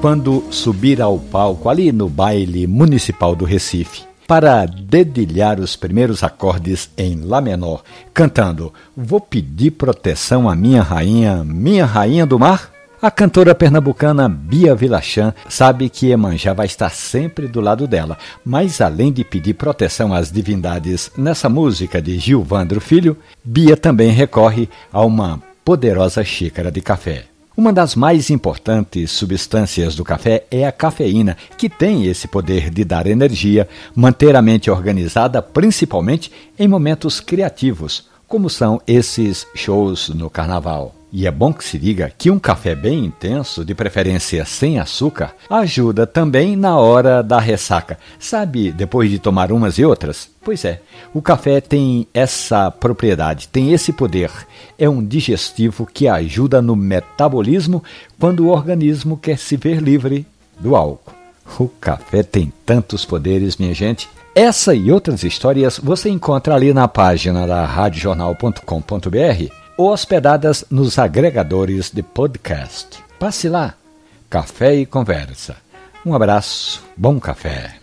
Quando subir ao palco ali no baile municipal do Recife, para dedilhar os primeiros acordes em Lá menor, cantando Vou pedir proteção à minha rainha, minha rainha do mar? A cantora pernambucana Bia Vilachan sabe que Emanjá vai estar sempre do lado dela, mas além de pedir proteção às divindades nessa música de Gilvandro Filho, Bia também recorre a uma poderosa xícara de café. Uma das mais importantes substâncias do café é a cafeína, que tem esse poder de dar energia, manter a mente organizada, principalmente em momentos criativos, como são esses shows no carnaval. E é bom que se diga que um café bem intenso, de preferência sem açúcar, ajuda também na hora da ressaca. Sabe, depois de tomar umas e outras? Pois é, o café tem essa propriedade, tem esse poder. É um digestivo que ajuda no metabolismo quando o organismo quer se ver livre do álcool. O café tem tantos poderes, minha gente. Essa e outras histórias você encontra ali na página da radiojornal.com.br ou hospedadas nos agregadores de podcast. Passe lá. Café e conversa. Um abraço, bom café.